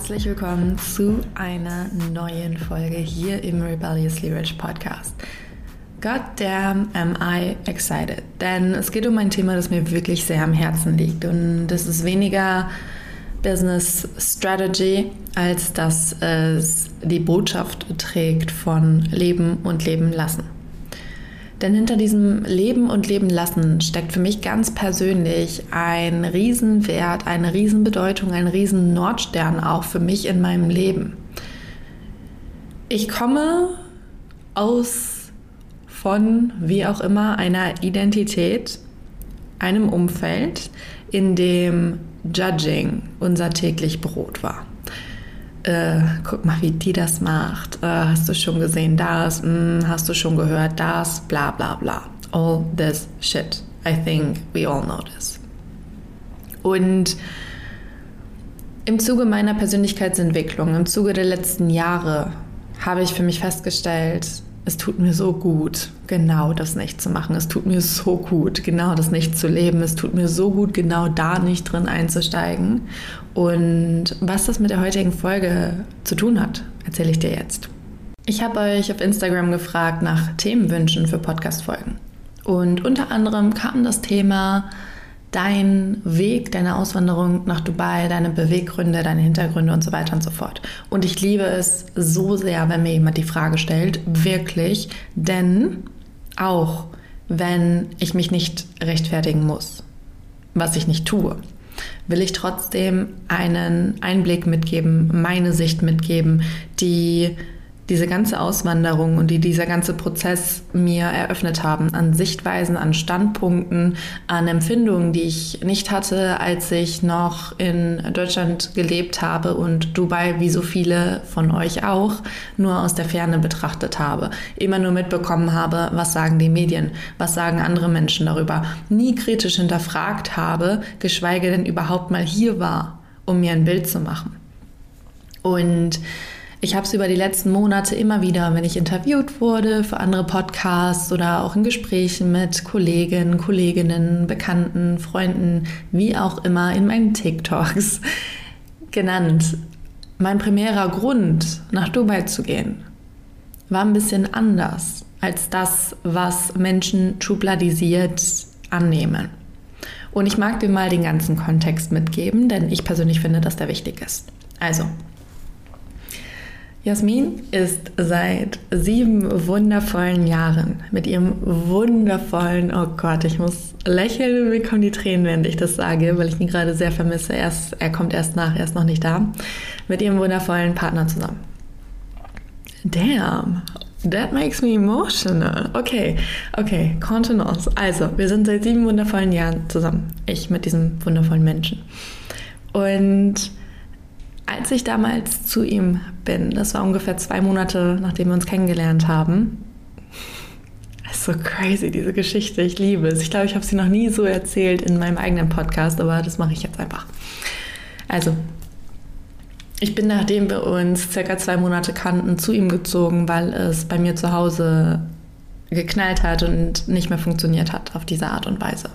Herzlich willkommen zu einer neuen Folge hier im Rebelliously Rich Podcast. God damn am I excited, denn es geht um ein Thema, das mir wirklich sehr am Herzen liegt und das ist weniger Business Strategy, als dass es die Botschaft trägt von Leben und Leben lassen. Denn hinter diesem Leben und Leben lassen steckt für mich ganz persönlich ein Riesenwert, eine Riesenbedeutung, ein riesen Nordstern auch für mich in meinem Leben. Ich komme aus von, wie auch immer, einer Identität, einem Umfeld, in dem Judging unser täglich Brot war äh, guck mal, wie die das macht. Äh, hast du schon gesehen das? Hm, hast du schon gehört das? Bla bla bla. All this shit. I think we all know this. Und im Zuge meiner Persönlichkeitsentwicklung, im Zuge der letzten Jahre, habe ich für mich festgestellt, es tut mir so gut, genau das nicht zu machen. Es tut mir so gut, genau das nicht zu leben. Es tut mir so gut, genau da nicht drin einzusteigen. Und was das mit der heutigen Folge zu tun hat, erzähle ich dir jetzt. Ich habe euch auf Instagram gefragt nach Themenwünschen für Podcast-Folgen. Und unter anderem kam das Thema dein Weg, deine Auswanderung nach Dubai, deine Beweggründe, deine Hintergründe und so weiter und so fort. Und ich liebe es so sehr, wenn mir jemand die Frage stellt, wirklich, denn auch wenn ich mich nicht rechtfertigen muss, was ich nicht tue, will ich trotzdem einen Einblick mitgeben, meine Sicht mitgeben, die diese ganze Auswanderung und die dieser ganze Prozess mir eröffnet haben an Sichtweisen, an Standpunkten, an Empfindungen, die ich nicht hatte, als ich noch in Deutschland gelebt habe und Dubai, wie so viele von euch auch, nur aus der Ferne betrachtet habe. Immer nur mitbekommen habe, was sagen die Medien, was sagen andere Menschen darüber. Nie kritisch hinterfragt habe, geschweige denn überhaupt mal hier war, um mir ein Bild zu machen. Und ich habe es über die letzten Monate immer wieder, wenn ich interviewt wurde für andere Podcasts oder auch in Gesprächen mit Kollegen, Kolleginnen, Bekannten, Freunden, wie auch immer, in meinen TikToks genannt. Mein primärer Grund, nach Dubai zu gehen, war ein bisschen anders als das, was Menschen schubladisiert annehmen. Und ich mag dir mal den ganzen Kontext mitgeben, denn ich persönlich finde, dass der wichtig ist. Also, Jasmin ist seit sieben wundervollen Jahren mit ihrem wundervollen, oh Gott, ich muss lächeln, mir kommen die Tränen, wenn ich das sage, weil ich ihn gerade sehr vermisse. Er, ist, er kommt erst nach, er ist noch nicht da. Mit ihrem wundervollen Partner zusammen. Damn, that makes me emotional. Okay, okay, Contenance. Also, wir sind seit sieben wundervollen Jahren zusammen. Ich mit diesem wundervollen Menschen. Und als ich damals zu ihm bin, das war ungefähr zwei Monate, nachdem wir uns kennengelernt haben, ist so crazy, diese Geschichte. Ich liebe es. Ich glaube, ich habe sie noch nie so erzählt in meinem eigenen Podcast, aber das mache ich jetzt einfach. Also, ich bin, nachdem wir uns circa zwei Monate kannten, zu ihm gezogen, weil es bei mir zu Hause geknallt hat und nicht mehr funktioniert hat auf diese Art und Weise.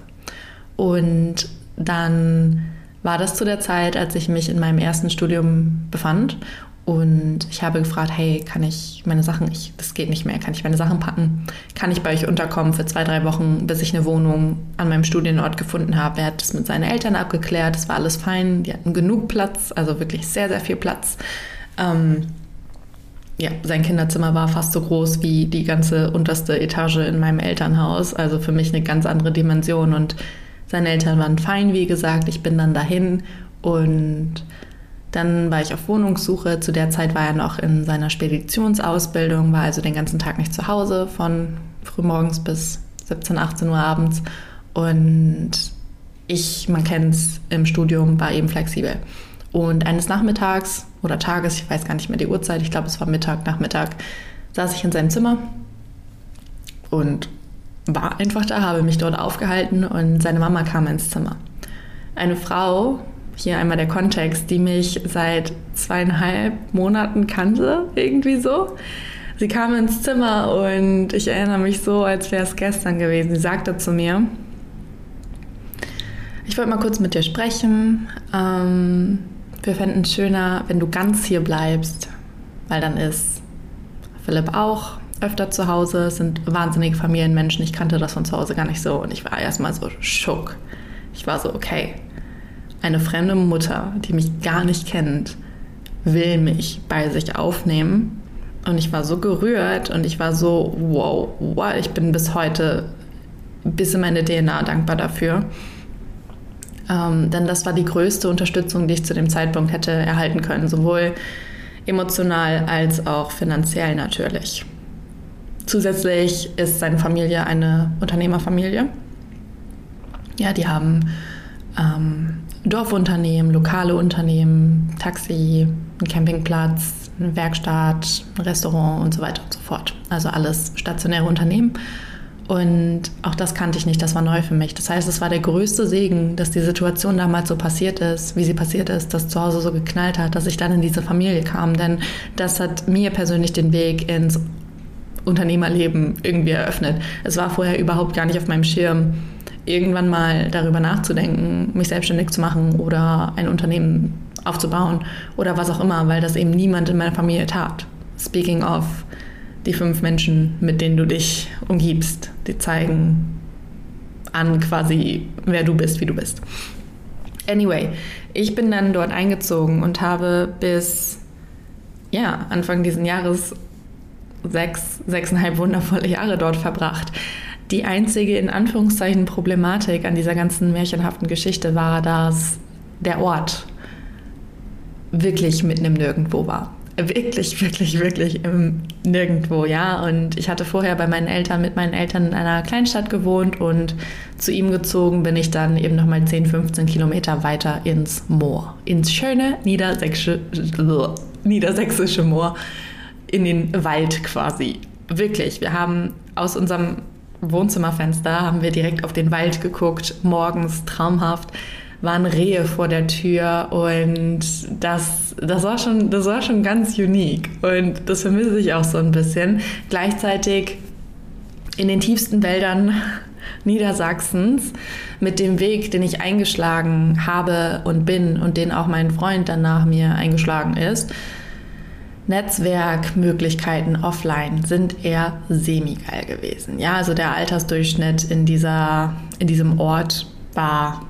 Und dann war das zu der Zeit, als ich mich in meinem ersten Studium befand. Und ich habe gefragt, hey, kann ich meine Sachen, ich, das geht nicht mehr, kann ich meine Sachen packen? Kann ich bei euch unterkommen für zwei, drei Wochen, bis ich eine Wohnung an meinem Studienort gefunden habe? Er hat das mit seinen Eltern abgeklärt, es war alles fein, die hatten genug Platz, also wirklich sehr, sehr viel Platz. Ähm, ja, sein Kinderzimmer war fast so groß wie die ganze unterste Etage in meinem Elternhaus, also für mich eine ganz andere Dimension und seine Eltern waren fein, wie gesagt. Ich bin dann dahin und dann war ich auf Wohnungssuche. Zu der Zeit war er noch in seiner Speditionsausbildung, war also den ganzen Tag nicht zu Hause, von frühmorgens bis 17, 18 Uhr abends. Und ich, man kennt es im Studium, war eben flexibel. Und eines Nachmittags oder Tages, ich weiß gar nicht mehr die Uhrzeit, ich glaube es war Mittag, Nachmittag, saß ich in seinem Zimmer und war einfach da, habe mich dort aufgehalten und seine Mama kam ins Zimmer. Eine Frau, hier einmal der Kontext, die mich seit zweieinhalb Monaten kannte, irgendwie so. Sie kam ins Zimmer und ich erinnere mich so, als wäre es gestern gewesen. Sie sagte zu mir, ich wollte mal kurz mit dir sprechen. Ähm, wir fänden es schöner, wenn du ganz hier bleibst, weil dann ist Philipp auch öfter zu Hause, sind wahnsinnige Familienmenschen. Ich kannte das von zu Hause gar nicht so und ich war erstmal so schock. Ich war so, okay, eine fremde Mutter, die mich gar nicht kennt, will mich bei sich aufnehmen. Und ich war so gerührt und ich war so, wow, wow, ich bin bis heute, bis in meine DNA dankbar dafür. Ähm, denn das war die größte Unterstützung, die ich zu dem Zeitpunkt hätte erhalten können, sowohl emotional als auch finanziell natürlich. Zusätzlich ist seine Familie eine Unternehmerfamilie. Ja, die haben ähm, Dorfunternehmen, lokale Unternehmen, Taxi, einen Campingplatz, eine Werkstatt, ein Restaurant und so weiter und so fort. Also alles stationäre Unternehmen. Und auch das kannte ich nicht, das war neu für mich. Das heißt, es war der größte Segen, dass die Situation damals so passiert ist, wie sie passiert ist, dass zu Hause so geknallt hat, dass ich dann in diese Familie kam. Denn das hat mir persönlich den Weg ins Unternehmerleben irgendwie eröffnet. Es war vorher überhaupt gar nicht auf meinem Schirm, irgendwann mal darüber nachzudenken, mich selbstständig zu machen oder ein Unternehmen aufzubauen oder was auch immer, weil das eben niemand in meiner Familie tat. Speaking of, die fünf Menschen, mit denen du dich umgibst, die zeigen an quasi, wer du bist, wie du bist. Anyway, ich bin dann dort eingezogen und habe bis ja, Anfang dieses Jahres sechs, sechseinhalb wundervolle Jahre dort verbracht. Die einzige in Anführungszeichen Problematik an dieser ganzen märchenhaften Geschichte war, dass der Ort wirklich mitten im Nirgendwo war wirklich, wirklich, wirklich im Nirgendwo, ja. Und ich hatte vorher bei meinen Eltern, mit meinen Eltern in einer Kleinstadt gewohnt und zu ihm gezogen bin ich dann eben nochmal 10, 15 Kilometer weiter ins Moor, ins schöne niedersächsische, niedersächsische Moor, in den Wald quasi. Wirklich, wir haben aus unserem Wohnzimmerfenster haben wir direkt auf den Wald geguckt, morgens traumhaft waren Rehe vor der Tür und das, das, war schon, das war schon ganz unique und das vermisse ich auch so ein bisschen. Gleichzeitig in den tiefsten Wäldern Niedersachsens mit dem Weg, den ich eingeschlagen habe und bin und den auch mein Freund dann nach mir eingeschlagen ist. Netzwerkmöglichkeiten offline sind eher semi-geil gewesen. Ja, also der Altersdurchschnitt in, dieser, in diesem Ort war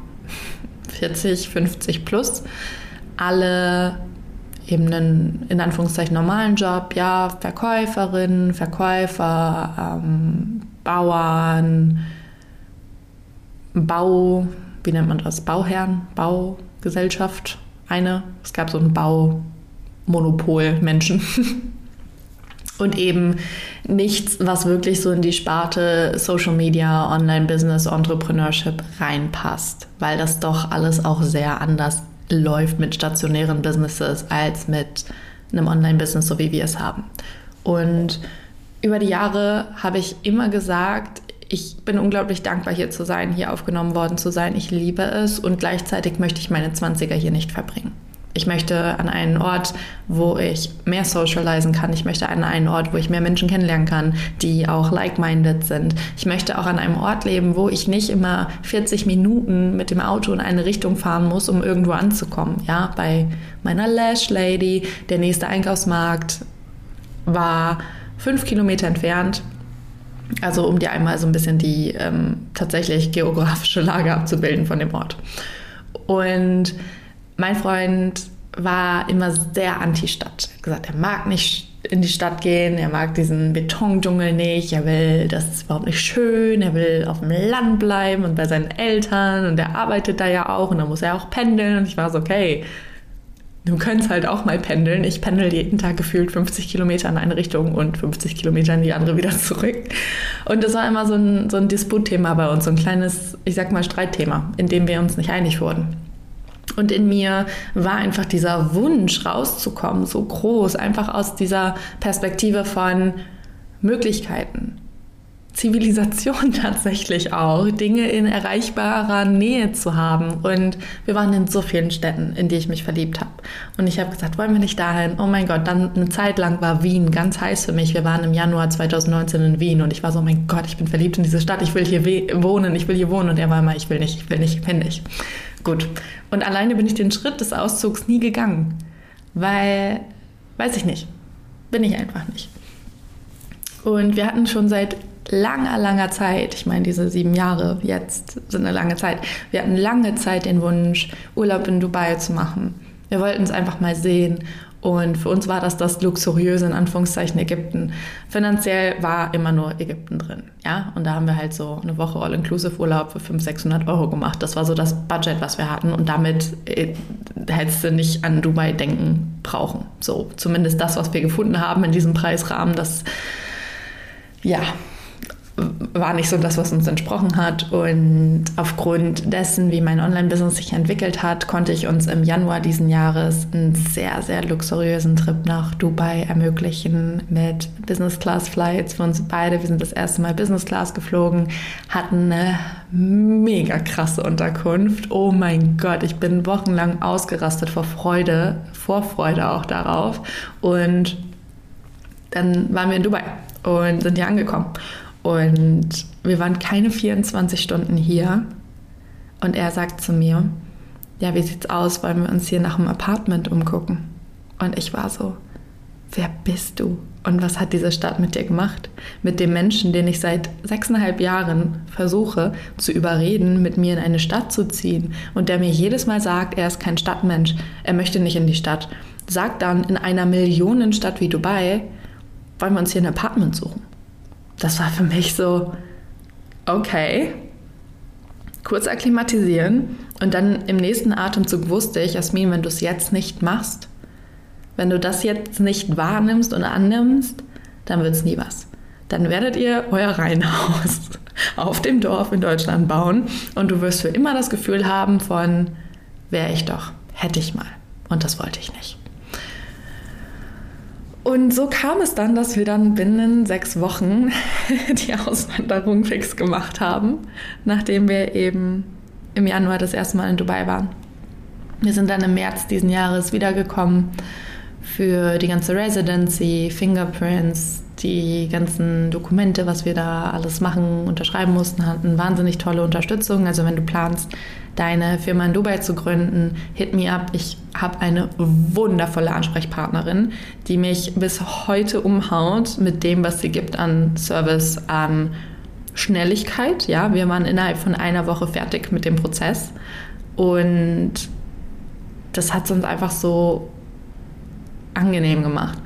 40, 50 plus, alle eben einen in Anführungszeichen normalen Job, ja, Verkäuferin, Verkäufer, ähm, Bauern, Bau, wie nennt man das? Bauherren, Baugesellschaft, eine. Es gab so ein Baumonopol Menschen. und eben nichts, was wirklich so in die Sparte Social Media, Online-Business, Entrepreneurship reinpasst, weil das doch alles auch sehr anders läuft mit stationären Businesses als mit einem Online-Business, so wie wir es haben. Und über die Jahre habe ich immer gesagt, ich bin unglaublich dankbar, hier zu sein, hier aufgenommen worden zu sein. Ich liebe es und gleichzeitig möchte ich meine 20er hier nicht verbringen. Ich möchte an einen Ort, wo ich mehr socialisen kann. Ich möchte an einen Ort, wo ich mehr Menschen kennenlernen kann, die auch like-minded sind. Ich möchte auch an einem Ort leben, wo ich nicht immer 40 Minuten mit dem Auto in eine Richtung fahren muss, um irgendwo anzukommen. Ja, bei meiner Lash Lady, der nächste Einkaufsmarkt war fünf Kilometer entfernt. Also um dir einmal so ein bisschen die ähm, tatsächlich geografische Lage abzubilden von dem Ort. Und mein Freund war immer sehr anti-Stadt. Er hat gesagt, er mag nicht in die Stadt gehen, er mag diesen Betondschungel nicht, er will, das ist überhaupt nicht schön, er will auf dem Land bleiben und bei seinen Eltern und er arbeitet da ja auch und dann muss er auch pendeln und ich war so, okay, du könntest halt auch mal pendeln. Ich pendel jeden Tag gefühlt 50 Kilometer in eine Richtung und 50 Kilometer in die andere wieder zurück. Und das war immer so ein, so ein Disputthema bei uns, so ein kleines, ich sag mal, Streitthema, in dem wir uns nicht einig wurden. Und in mir war einfach dieser Wunsch rauszukommen, so groß, einfach aus dieser Perspektive von Möglichkeiten. Zivilisation tatsächlich auch, Dinge in erreichbarer Nähe zu haben. Und wir waren in so vielen Städten, in die ich mich verliebt habe. Und ich habe gesagt, wollen wir nicht dahin? Oh mein Gott, dann eine Zeit lang war Wien ganz heiß für mich. Wir waren im Januar 2019 in Wien und ich war so, oh mein Gott, ich bin verliebt in diese Stadt, ich will hier wohnen, ich will hier wohnen. Und er war immer, ich will nicht, ich will nicht, ich will nicht. Gut. Und alleine bin ich den Schritt des Auszugs nie gegangen, weil, weiß ich nicht, bin ich einfach nicht. Und wir hatten schon seit langer, langer Zeit, ich meine, diese sieben Jahre jetzt sind eine lange Zeit, wir hatten lange Zeit den Wunsch, Urlaub in Dubai zu machen. Wir wollten es einfach mal sehen und für uns war das das luxuriöse, in Anführungszeichen, Ägypten. Finanziell war immer nur Ägypten drin. Ja? Und da haben wir halt so eine Woche All-Inclusive-Urlaub für 500, 600 Euro gemacht. Das war so das Budget, was wir hatten. Und damit äh, hättest du nicht an Dubai denken brauchen. So, zumindest das, was wir gefunden haben in diesem Preisrahmen, das, ja, war nicht so das, was uns entsprochen hat. Und aufgrund dessen, wie mein Online-Business sich entwickelt hat, konnte ich uns im Januar diesen Jahres einen sehr, sehr luxuriösen Trip nach Dubai ermöglichen mit Business-Class-Flights für uns beide. Wir sind das erste Mal Business-Class geflogen, hatten eine mega krasse Unterkunft. Oh mein Gott, ich bin wochenlang ausgerastet vor Freude, vor Freude auch darauf. Und dann waren wir in Dubai und sind hier angekommen. Und wir waren keine 24 Stunden hier. Und er sagt zu mir, ja, wie sieht's aus? Wollen wir uns hier nach einem Apartment umgucken? Und ich war so, wer bist du? Und was hat diese Stadt mit dir gemacht? Mit dem Menschen, den ich seit sechseinhalb Jahren versuche zu überreden, mit mir in eine Stadt zu ziehen und der mir jedes Mal sagt, er ist kein Stadtmensch, er möchte nicht in die Stadt. Sagt dann in einer Millionenstadt wie Dubai, wollen wir uns hier ein Apartment suchen? Das war für mich so, okay, kurz akklimatisieren und dann im nächsten Atemzug wusste ich, Jasmin, wenn du es jetzt nicht machst, wenn du das jetzt nicht wahrnimmst und annimmst, dann wird es nie was. Dann werdet ihr euer Reihenhaus auf dem Dorf in Deutschland bauen und du wirst für immer das Gefühl haben von, wäre ich doch, hätte ich mal. Und das wollte ich nicht. Und so kam es dann, dass wir dann binnen sechs Wochen die Auswanderung fix gemacht haben, nachdem wir eben im Januar das erste Mal in Dubai waren. Wir sind dann im März diesen Jahres wiedergekommen für die ganze Residency, Fingerprints, die ganzen Dokumente, was wir da alles machen, unterschreiben mussten, hatten wahnsinnig tolle Unterstützung. Also wenn du planst, deine Firma in Dubai zu gründen, hit me up. Ich habe eine wundervolle Ansprechpartnerin, die mich bis heute umhaut mit dem, was sie gibt an Service, an Schnelligkeit. Ja, wir waren innerhalb von einer Woche fertig mit dem Prozess und das hat es uns einfach so angenehm gemacht.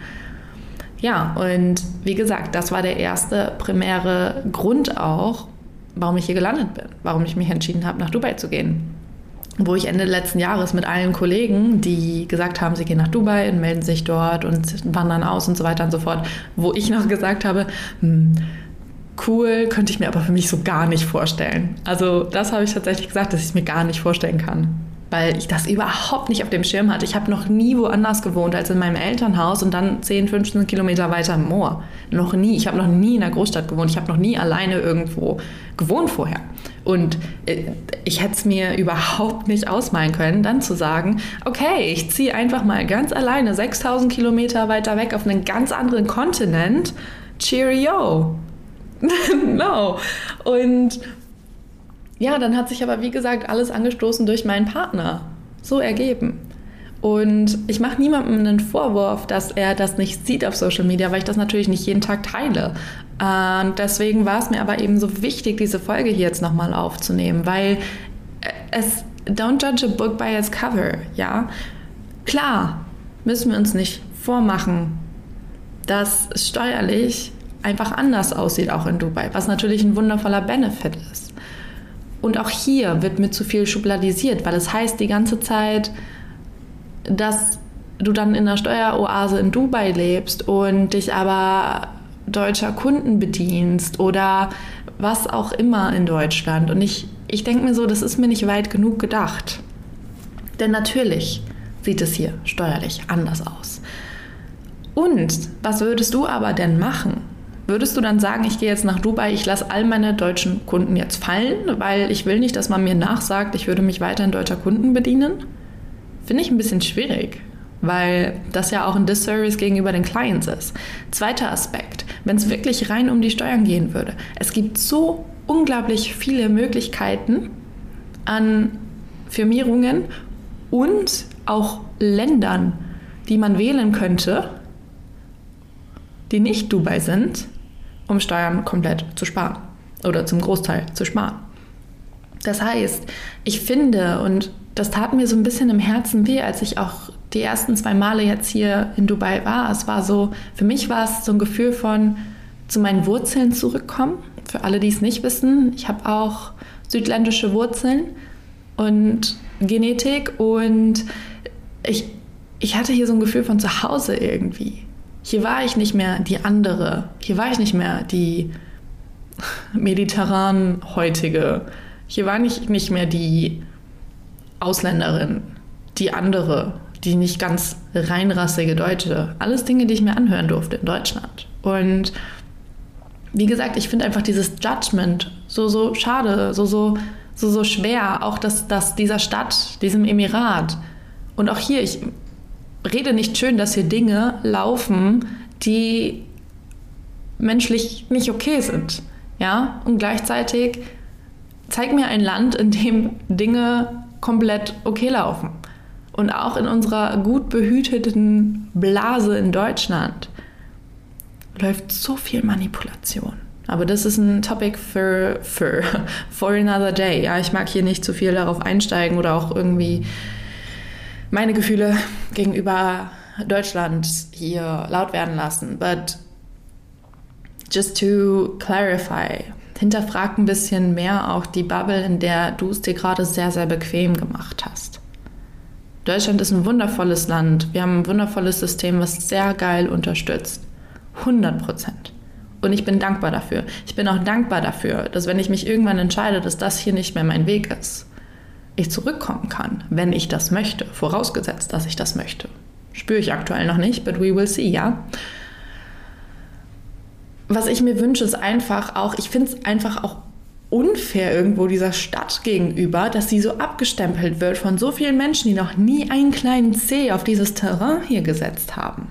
Ja, und wie gesagt, das war der erste primäre Grund auch, warum ich hier gelandet bin, warum ich mich entschieden habe, nach Dubai zu gehen. Wo ich Ende letzten Jahres mit allen Kollegen, die gesagt haben, sie gehen nach Dubai und melden sich dort und wandern aus und so weiter und so fort, wo ich noch gesagt habe, hm, cool, könnte ich mir aber für mich so gar nicht vorstellen. Also das habe ich tatsächlich gesagt, dass ich es mir gar nicht vorstellen kann weil ich das überhaupt nicht auf dem Schirm hatte. Ich habe noch nie woanders gewohnt als in meinem Elternhaus und dann 10, 15 Kilometer weiter im Moor. Noch nie. Ich habe noch nie in einer Großstadt gewohnt. Ich habe noch nie alleine irgendwo gewohnt vorher. Und äh, ich hätte es mir überhaupt nicht ausmalen können, dann zu sagen, okay, ich ziehe einfach mal ganz alleine 6000 Kilometer weiter weg auf einen ganz anderen Kontinent. Cheerio. no. Und ja, dann hat sich aber, wie gesagt, alles angestoßen durch meinen Partner. So ergeben. Und ich mache niemandem einen Vorwurf, dass er das nicht sieht auf Social Media, weil ich das natürlich nicht jeden Tag teile. Und deswegen war es mir aber eben so wichtig, diese Folge hier jetzt nochmal aufzunehmen, weil es, don't judge a book by its cover, ja. Klar, müssen wir uns nicht vormachen, dass es steuerlich einfach anders aussieht, auch in Dubai, was natürlich ein wundervoller Benefit ist. Und auch hier wird mir zu viel schubladisiert, weil es heißt die ganze Zeit, dass du dann in einer Steueroase in Dubai lebst und dich aber deutscher Kunden bedienst oder was auch immer in Deutschland. Und ich, ich denke mir so, das ist mir nicht weit genug gedacht. Denn natürlich sieht es hier steuerlich anders aus. Und was würdest du aber denn machen? Würdest du dann sagen, ich gehe jetzt nach Dubai, ich lasse all meine deutschen Kunden jetzt fallen, weil ich will nicht, dass man mir nachsagt, ich würde mich weiter in deutscher Kunden bedienen? Finde ich ein bisschen schwierig, weil das ja auch ein Disservice gegenüber den Clients ist. Zweiter Aspekt, wenn es wirklich rein um die Steuern gehen würde. Es gibt so unglaublich viele Möglichkeiten an Firmierungen und auch Ländern, die man wählen könnte, die nicht Dubai sind, um Steuern komplett zu sparen oder zum Großteil zu sparen. Das heißt, ich finde, und das tat mir so ein bisschen im Herzen weh, als ich auch die ersten zwei Male jetzt hier in Dubai war. Es war so, für mich war es so ein Gefühl von zu meinen Wurzeln zurückkommen. Für alle, die es nicht wissen, ich habe auch südländische Wurzeln und Genetik und ich, ich hatte hier so ein Gefühl von zu Hause irgendwie. Hier war ich nicht mehr die andere. Hier war ich nicht mehr die mediterran heutige. Hier war ich nicht mehr die Ausländerin, die andere, die nicht ganz reinrassige Deutsche. Alles Dinge, die ich mir anhören durfte in Deutschland. Und wie gesagt, ich finde einfach dieses Judgment so, so schade, so, so, so, so schwer. Auch dass, dass dieser Stadt, diesem Emirat. Und auch hier, ich rede nicht schön, dass hier Dinge laufen, die menschlich nicht okay sind. Ja? Und gleichzeitig zeig mir ein Land, in dem Dinge komplett okay laufen. Und auch in unserer gut behüteten Blase in Deutschland läuft so viel Manipulation. Aber das ist ein Topic für, für for another day. Ja, ich mag hier nicht zu viel darauf einsteigen oder auch irgendwie meine Gefühle gegenüber Deutschland hier laut werden lassen. But just to clarify, hinterfrag ein bisschen mehr auch die Bubble, in der du es dir gerade sehr, sehr bequem gemacht hast. Deutschland ist ein wundervolles Land. Wir haben ein wundervolles System, was sehr geil unterstützt. 100 Prozent. Und ich bin dankbar dafür. Ich bin auch dankbar dafür, dass wenn ich mich irgendwann entscheide, dass das hier nicht mehr mein Weg ist, ich zurückkommen kann, wenn ich das möchte, vorausgesetzt, dass ich das möchte. Spüre ich aktuell noch nicht, but we will see, ja was ich mir wünsche, ist einfach auch, ich finde es einfach auch unfair irgendwo dieser Stadt gegenüber, dass sie so abgestempelt wird von so vielen Menschen, die noch nie einen kleinen C auf dieses Terrain hier gesetzt haben.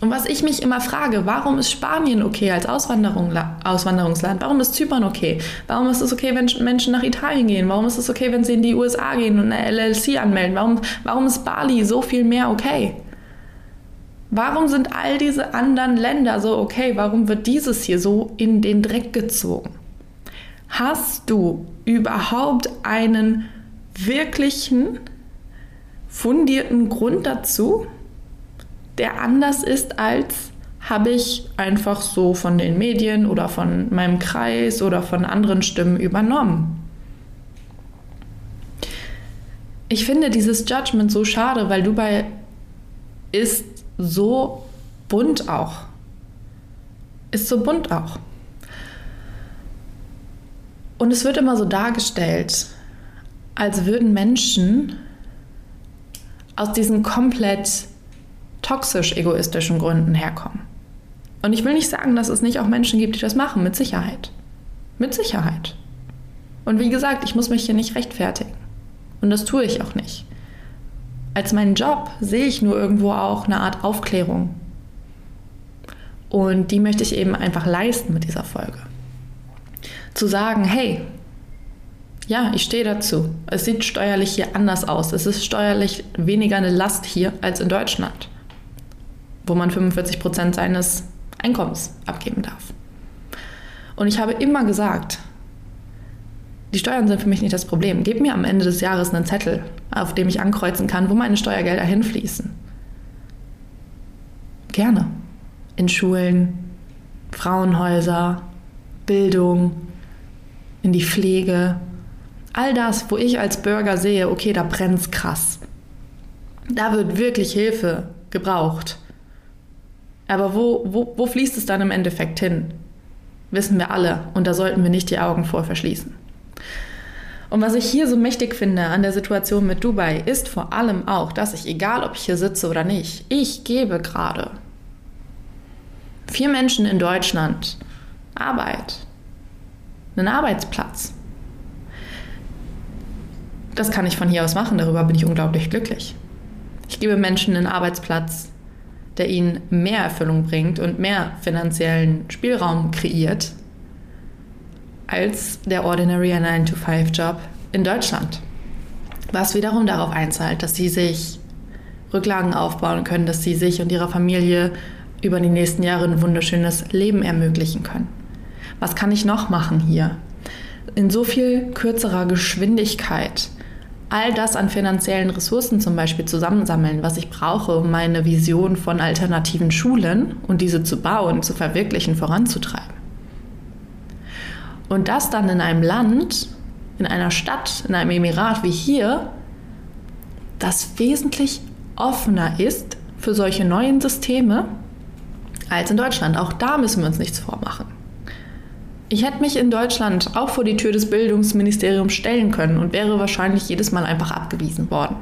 Und was ich mich immer frage, warum ist Spanien okay als Auswanderung, Auswanderungsland? Warum ist Zypern okay? Warum ist es okay, wenn Menschen nach Italien gehen? Warum ist es okay, wenn sie in die USA gehen und eine LLC anmelden? Warum, warum ist Bali so viel mehr okay? Warum sind all diese anderen Länder so okay? Warum wird dieses hier so in den Dreck gezogen? Hast du überhaupt einen wirklichen, fundierten Grund dazu, der anders ist als habe ich einfach so von den Medien oder von meinem Kreis oder von anderen Stimmen übernommen? Ich finde dieses Judgment so schade, weil Dubai ist so bunt auch. Ist so bunt auch. Und es wird immer so dargestellt, als würden Menschen aus diesen komplett toxisch egoistischen Gründen herkommen. Und ich will nicht sagen, dass es nicht auch Menschen gibt, die das machen, mit Sicherheit. Mit Sicherheit. Und wie gesagt, ich muss mich hier nicht rechtfertigen. Und das tue ich auch nicht. Als meinen Job sehe ich nur irgendwo auch eine Art Aufklärung. Und die möchte ich eben einfach leisten mit dieser Folge. Zu sagen, hey, ja, ich stehe dazu. Es sieht steuerlich hier anders aus. Es ist steuerlich weniger eine Last hier als in Deutschland, wo man 45 Prozent seines Einkommens abgeben darf. Und ich habe immer gesagt, die Steuern sind für mich nicht das Problem. Gib mir am Ende des Jahres einen Zettel, auf dem ich ankreuzen kann, wo meine Steuergelder hinfließen. Gerne. In Schulen, Frauenhäuser, Bildung, in die Pflege. All das, wo ich als Bürger sehe, okay, da brennt's krass. Da wird wirklich Hilfe gebraucht. Aber wo, wo, wo fließt es dann im Endeffekt hin? Wissen wir alle und da sollten wir nicht die Augen vor verschließen. Und was ich hier so mächtig finde an der Situation mit Dubai, ist vor allem auch, dass ich, egal ob ich hier sitze oder nicht, ich gebe gerade vier Menschen in Deutschland Arbeit, einen Arbeitsplatz. Das kann ich von hier aus machen, darüber bin ich unglaublich glücklich. Ich gebe Menschen einen Arbeitsplatz, der ihnen mehr Erfüllung bringt und mehr finanziellen Spielraum kreiert, als der ordinary 9-to-5-Job in Deutschland. Was wiederum darauf einzahlt, dass sie sich Rücklagen aufbauen können, dass sie sich und ihrer Familie über die nächsten Jahre ein wunderschönes Leben ermöglichen können. Was kann ich noch machen hier? In so viel kürzerer Geschwindigkeit all das an finanziellen Ressourcen zum Beispiel zusammensammeln, was ich brauche, um meine Vision von alternativen Schulen und diese zu bauen, zu verwirklichen, voranzutreiben. Und das dann in einem Land, in einer Stadt, in einem Emirat wie hier, das wesentlich offener ist für solche neuen Systeme als in Deutschland. Auch da müssen wir uns nichts vormachen. Ich hätte mich in Deutschland auch vor die Tür des Bildungsministeriums stellen können und wäre wahrscheinlich jedes Mal einfach abgewiesen worden.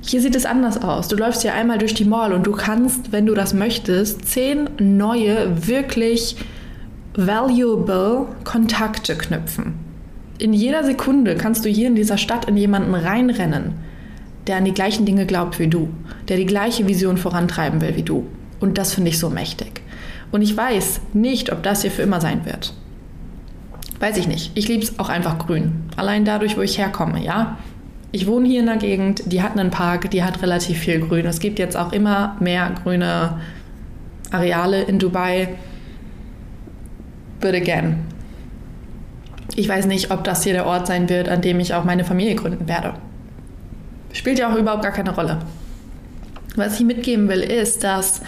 Hier sieht es anders aus. Du läufst hier einmal durch die Mall und du kannst, wenn du das möchtest, zehn neue, wirklich valuable Kontakte knüpfen. In jeder Sekunde kannst du hier in dieser Stadt in jemanden reinrennen, der an die gleichen Dinge glaubt wie du, der die gleiche Vision vorantreiben will wie du. Und das finde ich so mächtig. Und ich weiß nicht, ob das hier für immer sein wird. Weiß ich nicht. Ich liebe es auch einfach grün. Allein dadurch, wo ich herkomme, ja. Ich wohne hier in der Gegend, die hat einen Park, die hat relativ viel Grün. Es gibt jetzt auch immer mehr grüne Areale in Dubai but again, ich weiß nicht, ob das hier der Ort sein wird, an dem ich auch meine Familie gründen werde. Spielt ja auch überhaupt gar keine Rolle. Was ich mitgeben will, ist, dass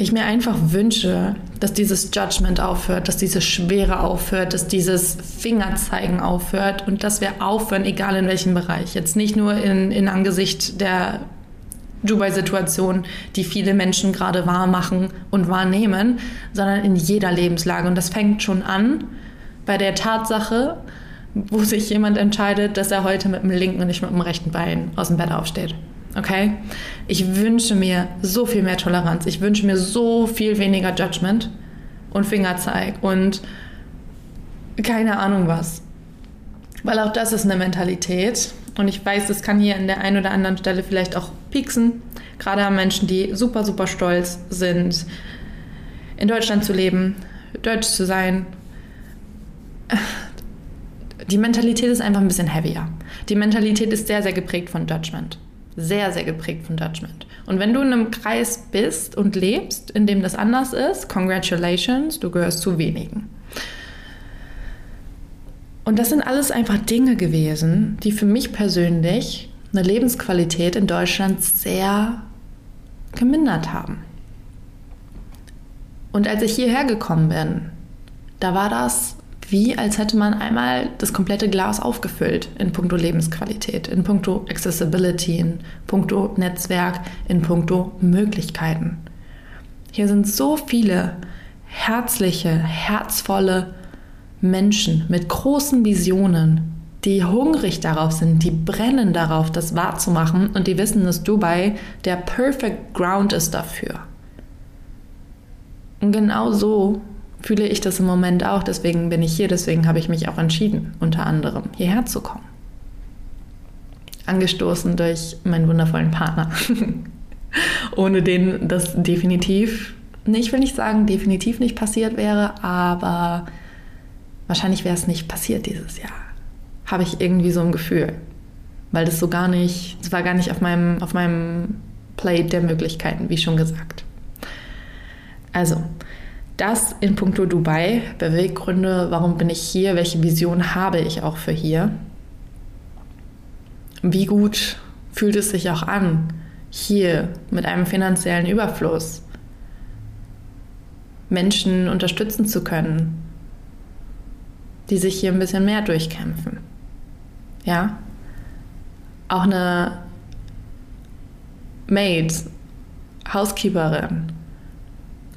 ich mir einfach wünsche, dass dieses Judgment aufhört, dass diese Schwere aufhört, dass dieses Fingerzeigen aufhört und dass wir aufhören, egal in welchem Bereich. Jetzt nicht nur in, in Angesicht der Dubai-Situation, die viele Menschen gerade wahr machen und wahrnehmen, sondern in jeder Lebenslage. Und das fängt schon an bei der Tatsache, wo sich jemand entscheidet, dass er heute mit dem linken und nicht mit dem rechten Bein aus dem Bett aufsteht. Okay? Ich wünsche mir so viel mehr Toleranz. Ich wünsche mir so viel weniger Judgment und Fingerzeig und keine Ahnung was. Weil auch das ist eine Mentalität, und ich weiß, das kann hier an der einen oder anderen Stelle vielleicht auch pieksen. Gerade an Menschen, die super, super stolz sind, in Deutschland zu leben, deutsch zu sein. Die Mentalität ist einfach ein bisschen heavier. Die Mentalität ist sehr, sehr geprägt von Judgment. Sehr, sehr geprägt von Judgment. Und wenn du in einem Kreis bist und lebst, in dem das anders ist, congratulations, du gehörst zu wenigen. Und das sind alles einfach Dinge gewesen, die für mich persönlich eine Lebensqualität in Deutschland sehr gemindert haben. Und als ich hierher gekommen bin, da war das wie, als hätte man einmal das komplette Glas aufgefüllt in puncto Lebensqualität, in puncto Accessibility, in puncto Netzwerk, in puncto Möglichkeiten. Hier sind so viele herzliche, herzvolle Menschen mit großen Visionen, die hungrig darauf sind, die brennen darauf, das wahrzumachen und die wissen, dass Dubai der perfect ground ist dafür. Und genau so fühle ich das im Moment auch, deswegen bin ich hier, deswegen habe ich mich auch entschieden, unter anderem hierher zu kommen. Angestoßen durch meinen wundervollen Partner, ohne den das definitiv, ich will nicht sagen, definitiv nicht passiert wäre, aber wahrscheinlich wäre es nicht passiert dieses Jahr. Habe ich irgendwie so ein Gefühl. Weil das so gar nicht, es war gar nicht auf meinem, auf meinem Plate der Möglichkeiten, wie schon gesagt. Also, das in puncto Dubai, Beweggründe, warum bin ich hier, welche Vision habe ich auch für hier. Wie gut fühlt es sich auch an, hier mit einem finanziellen Überfluss Menschen unterstützen zu können, die sich hier ein bisschen mehr durchkämpfen. Ja? Auch eine Maid, Housekeeperin,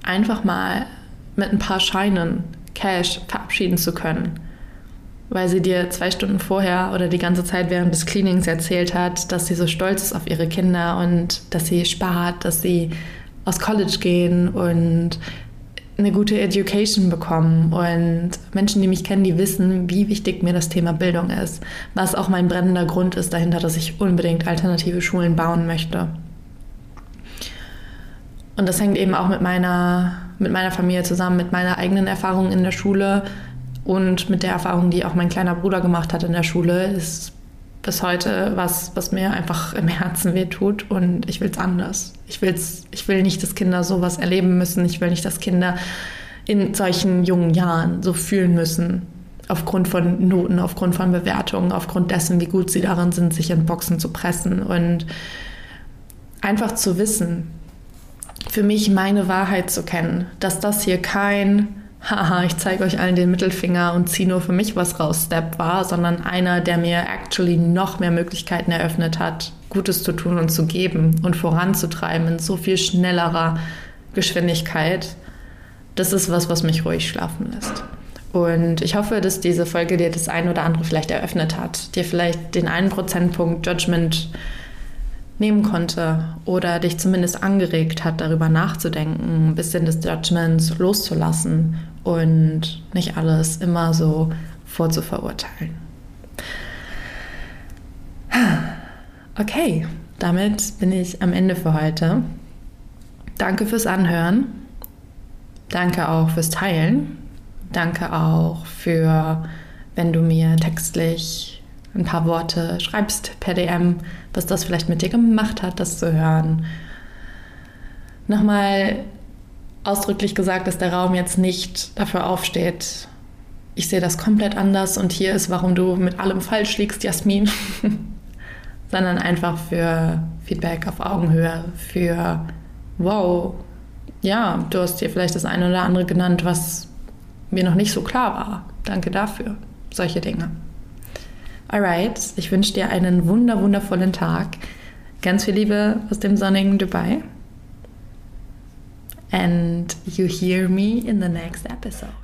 einfach mal mit ein paar Scheinen, Cash verabschieden zu können. weil sie dir zwei Stunden vorher oder die ganze Zeit während des Cleanings erzählt hat, dass sie so stolz ist auf ihre Kinder und dass sie spart, dass sie aus College gehen und eine gute Education bekommen. Und Menschen, die mich kennen, die wissen, wie wichtig mir das Thema Bildung ist. Was auch mein brennender Grund ist dahinter, dass ich unbedingt alternative Schulen bauen möchte. Und das hängt eben auch mit meiner, mit meiner Familie zusammen, mit meiner eigenen Erfahrung in der Schule und mit der Erfahrung, die auch mein kleiner Bruder gemacht hat in der Schule. Ist bis heute was, was mir einfach im Herzen wehtut und ich will es anders. Ich, will's, ich will nicht, dass Kinder sowas erleben müssen. Ich will nicht, dass Kinder in solchen jungen Jahren so fühlen müssen. Aufgrund von Noten, aufgrund von Bewertungen, aufgrund dessen, wie gut sie darin sind, sich in Boxen zu pressen. Und einfach zu wissen, für mich meine Wahrheit zu kennen, dass das hier kein haha, ich zeige euch allen den Mittelfinger und ziehe nur für mich was raus, Step war, sondern einer, der mir actually noch mehr Möglichkeiten eröffnet hat, Gutes zu tun und zu geben und voranzutreiben in so viel schnellerer Geschwindigkeit. Das ist was, was mich ruhig schlafen lässt. Und ich hoffe, dass diese Folge dir das ein oder andere vielleicht eröffnet hat, dir vielleicht den einen Prozentpunkt Judgment nehmen konnte oder dich zumindest angeregt hat, darüber nachzudenken, ein bisschen des Judgments loszulassen und nicht alles immer so vorzuverurteilen. Okay, damit bin ich am Ende für heute. Danke fürs Anhören. Danke auch fürs Teilen. Danke auch für, wenn du mir textlich ein paar Worte schreibst per DM, was das vielleicht mit dir gemacht hat, das zu hören. Nochmal ausdrücklich gesagt, dass der Raum jetzt nicht dafür aufsteht. Ich sehe das komplett anders und hier ist, warum du mit allem falsch liegst, Jasmin. Sondern einfach für Feedback auf Augenhöhe, für wow, ja, du hast dir vielleicht das eine oder andere genannt, was mir noch nicht so klar war. Danke dafür. Solche Dinge. Alright, ich wünsche dir einen wunder, wundervollen Tag. Ganz viel Liebe aus dem sonnigen Dubai. And you hear me in the next episode.